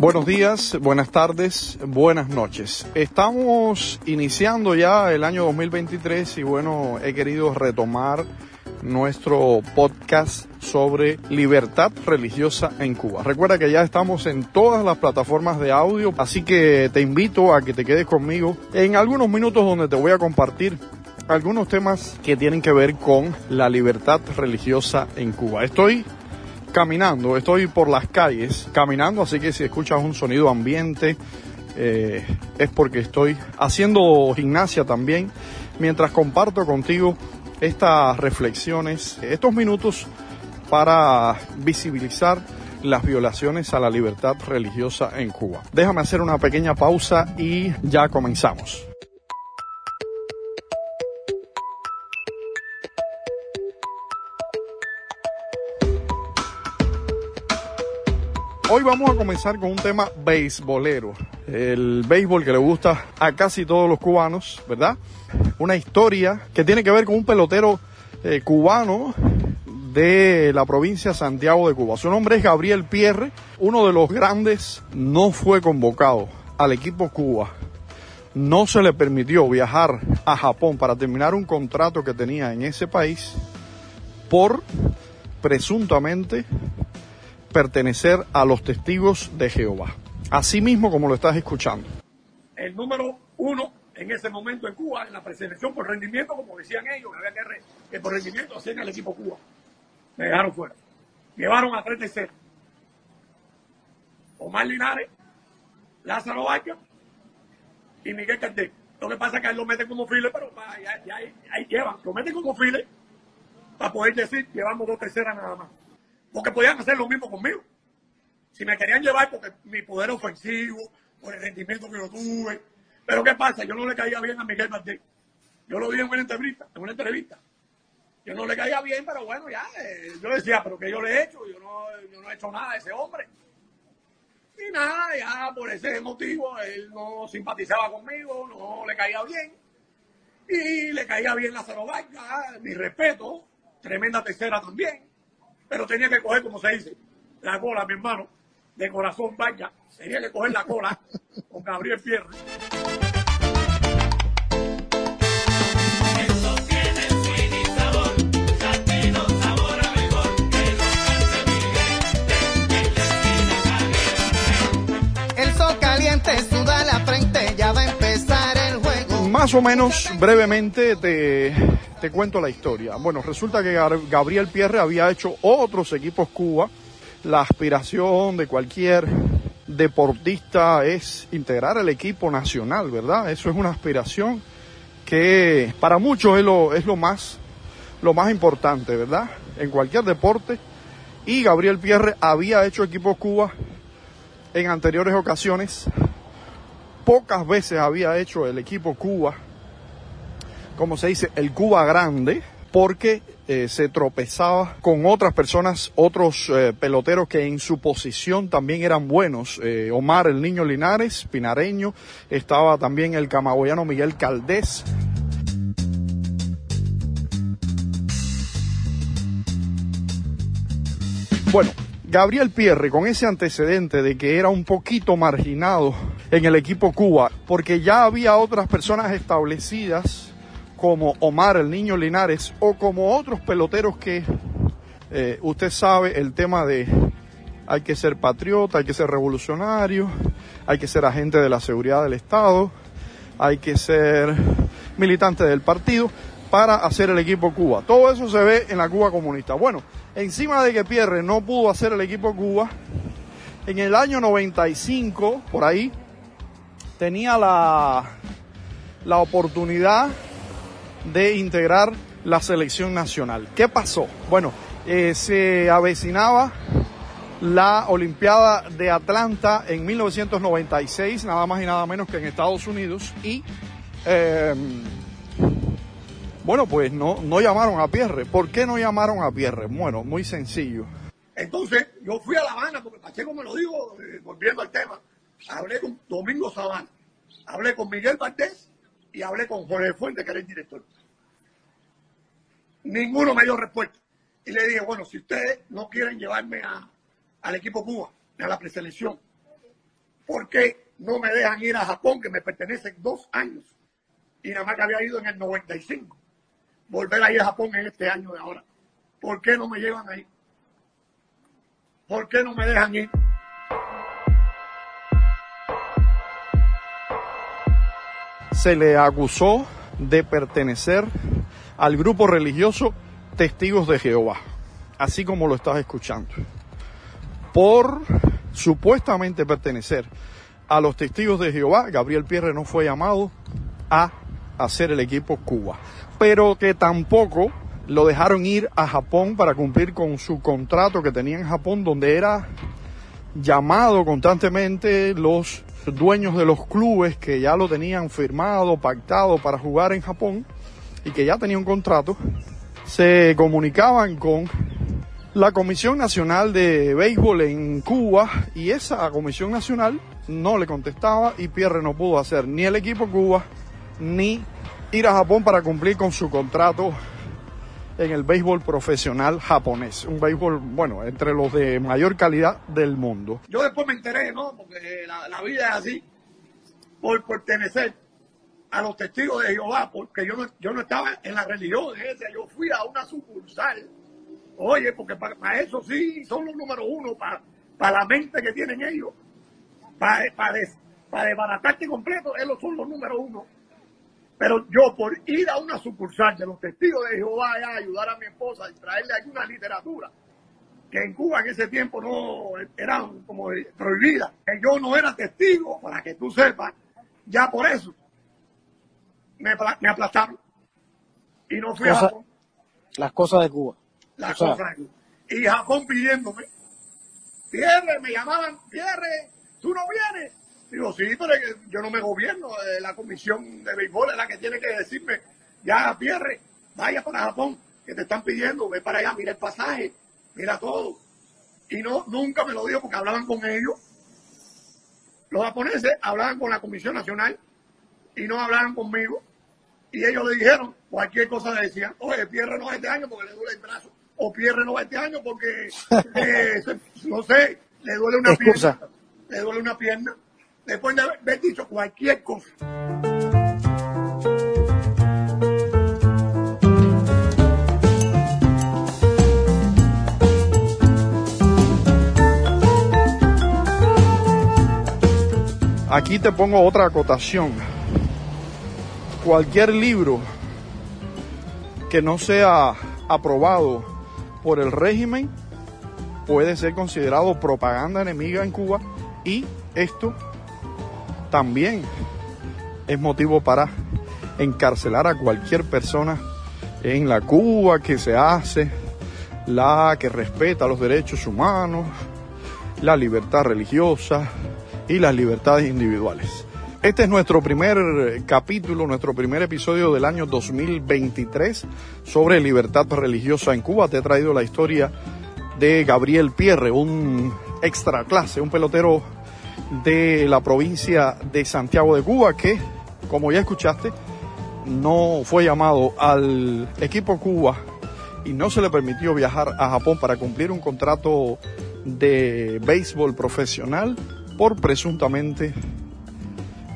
Buenos días, buenas tardes, buenas noches. Estamos iniciando ya el año 2023 y bueno, he querido retomar nuestro podcast sobre libertad religiosa en Cuba. Recuerda que ya estamos en todas las plataformas de audio, así que te invito a que te quedes conmigo en algunos minutos donde te voy a compartir algunos temas que tienen que ver con la libertad religiosa en Cuba. Estoy caminando, estoy por las calles caminando, así que si escuchas un sonido ambiente eh, es porque estoy haciendo gimnasia también mientras comparto contigo estas reflexiones, estos minutos para visibilizar las violaciones a la libertad religiosa en Cuba. Déjame hacer una pequeña pausa y ya comenzamos. Hoy vamos a comenzar con un tema beisbolero, el béisbol que le gusta a casi todos los cubanos, ¿verdad? Una historia que tiene que ver con un pelotero eh, cubano de la provincia de Santiago de Cuba. Su nombre es Gabriel Pierre, uno de los grandes, no fue convocado al equipo Cuba. No se le permitió viajar a Japón para terminar un contrato que tenía en ese país por presuntamente pertenecer a los testigos de Jehová. Así mismo como lo estás escuchando. El número uno en ese momento en Cuba, en la preselección por rendimiento, como decían ellos, que por rendimiento hacían el equipo Cuba. Me dejaron fuera. Llevaron a tres de cero. Omar Linares, Lázaro Vaca y Miguel Cardel. Lo que pasa es que él lo meten como file, pero ya, ahí llevan, lo meten como file para poder decir, llevamos dos terceras nada más porque podían hacer lo mismo conmigo. Si me querían llevar porque mi poder ofensivo, por el rendimiento que yo tuve. Pero ¿qué pasa? Yo no le caía bien a Miguel Martín. Yo lo vi en una entrevista, en una entrevista. Yo no le caía bien, pero bueno, ya, eh, yo decía, pero que yo le he hecho, yo no, yo no he hecho nada a ese hombre. Y nada, ya por ese motivo, él no simpatizaba conmigo, no le caía bien. Y le caía bien la Vargas, mi respeto, tremenda tercera también pero tenía que coger, como se dice, la cola, mi hermano, de corazón vaya, tenía que coger la cola con Gabriel Pierre. El sol caliente suda la frente, ya va a empezar el juego. Más o menos brevemente te, te cuento la historia. Bueno, resulta que Gabriel Pierre había hecho otros equipos Cuba. La aspiración de cualquier deportista es integrar el equipo nacional, ¿verdad? Eso es una aspiración que para muchos es lo, es lo más lo más importante, ¿verdad? En cualquier deporte. Y Gabriel Pierre había hecho equipos Cuba en anteriores ocasiones. Pocas veces había hecho el equipo Cuba como se dice, el Cuba grande, porque eh, se tropezaba con otras personas, otros eh, peloteros que en su posición también eran buenos. Eh, Omar, el niño Linares, pinareño, estaba también el camagüeyano Miguel Caldés. Bueno, Gabriel Pierre, con ese antecedente de que era un poquito marginado en el equipo Cuba, porque ya había otras personas establecidas como Omar el Niño Linares o como otros peloteros que eh, usted sabe el tema de hay que ser patriota, hay que ser revolucionario, hay que ser agente de la seguridad del Estado, hay que ser militante del partido para hacer el equipo Cuba. Todo eso se ve en la Cuba comunista. Bueno, encima de que Pierre no pudo hacer el equipo Cuba, en el año 95, por ahí, tenía la, la oportunidad de integrar la selección nacional. ¿Qué pasó? Bueno, eh, se avecinaba la Olimpiada de Atlanta en 1996, nada más y nada menos que en Estados Unidos, y eh, bueno, pues no, no llamaron a Pierre. ¿Por qué no llamaron a Pierre? Bueno, muy sencillo. Entonces, yo fui a La Habana, porque Pacheco me lo dijo, eh, volviendo al tema. Hablé con Domingo Sabana, hablé con Miguel Valdés y hablé con Jorge Fuente, que era el director. Ninguno me dio respuesta. Y le dije, bueno, si ustedes no quieren llevarme a, al equipo Cuba, a la preselección, ¿por qué no me dejan ir a Japón, que me pertenecen dos años? Y nada más que había ido en el 95. Volver a ir a Japón en este año de ahora. ¿Por qué no me llevan ahí? ¿Por qué no me dejan ir? Se le acusó de pertenecer al grupo religioso Testigos de Jehová, así como lo estás escuchando. Por supuestamente pertenecer a los Testigos de Jehová, Gabriel Pierre no fue llamado a hacer el equipo Cuba, pero que tampoco lo dejaron ir a Japón para cumplir con su contrato que tenía en Japón, donde era llamado constantemente los dueños de los clubes que ya lo tenían firmado, pactado para jugar en Japón y que ya tenía un contrato, se comunicaban con la Comisión Nacional de Béisbol en Cuba y esa Comisión Nacional no le contestaba y Pierre no pudo hacer ni el equipo Cuba ni ir a Japón para cumplir con su contrato en el béisbol profesional japonés. Un béisbol, bueno, entre los de mayor calidad del mundo. Yo después me enteré, ¿no? Porque la, vida es así, por pertenecer a los testigos de Jehová, porque yo no, yo no estaba en la religión esa, yo fui a una sucursal. Oye, porque para, eso sí son los número uno, para, para la mente que tienen ellos, para, para, para desbaratarte completo, ellos son los número uno. Pero yo por ir a una sucursal de los testigos de Jehová a ayudar a mi esposa y traerle alguna literatura, que en Cuba en ese tiempo no eran como prohibidas, que yo no era testigo, para que tú sepas, ya por eso me, apla- me aplastaron. Y no fui a Japón. Las cosas de Cuba. La O sea, cosa aquí. Y Japón pidiéndome, Pierre, me llamaban, Pierre, tú no vienes. Digo, sí, pero yo no me gobierno, eh, la comisión de béisbol es la que tiene que decirme, ya, Pierre, vaya para Japón, que te están pidiendo, ve para allá, mira el pasaje, mira todo. Y no, nunca me lo dijo porque hablaban con ellos. Los japoneses hablaban con la Comisión Nacional y no hablaban conmigo. Y ellos le dijeron, cualquier cosa le decían, oye, Pierre no va este año porque le duele el brazo. O Pierre no va este año porque, eh, no sé, le duele una Excusa. pierna. Le duele una pierna. Después de haber dicho cualquier cosa. Aquí te pongo otra acotación. Cualquier libro que no sea aprobado por el régimen puede ser considerado propaganda enemiga en Cuba y esto también es motivo para encarcelar a cualquier persona en la Cuba que se hace la que respeta los derechos humanos, la libertad religiosa y las libertades individuales. Este es nuestro primer eh, capítulo, nuestro primer episodio del año 2023 sobre libertad religiosa en Cuba. Te he traído la historia de Gabriel Pierre, un extra clase, un pelotero de la provincia de Santiago de Cuba que, como ya escuchaste, no fue llamado al equipo Cuba y no se le permitió viajar a Japón para cumplir un contrato de béisbol profesional por presuntamente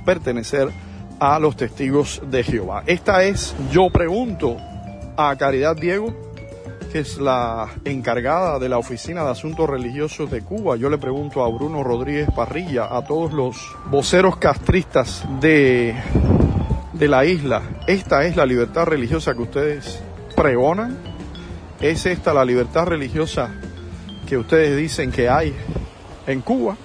pertenecer a los testigos de Jehová. Esta es, yo pregunto a Caridad Diego, es la encargada de la Oficina de Asuntos Religiosos de Cuba. Yo le pregunto a Bruno Rodríguez Parrilla, a todos los voceros castristas de, de la isla, ¿esta es la libertad religiosa que ustedes pregonan? ¿Es esta la libertad religiosa que ustedes dicen que hay en Cuba?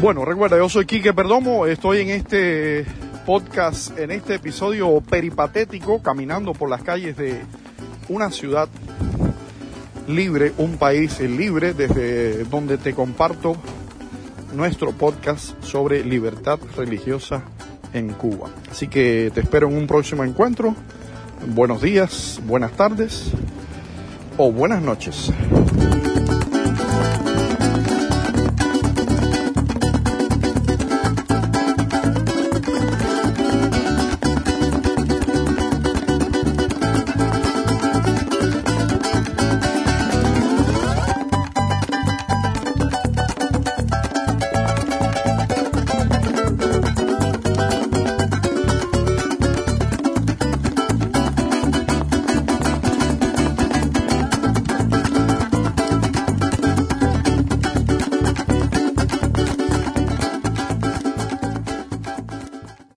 Bueno, recuerda, yo soy Quique Perdomo, estoy en este podcast, en este episodio peripatético, caminando por las calles de una ciudad libre, un país libre, desde donde te comparto nuestro podcast sobre libertad religiosa en Cuba. Así que te espero en un próximo encuentro. Buenos días, buenas tardes o buenas noches.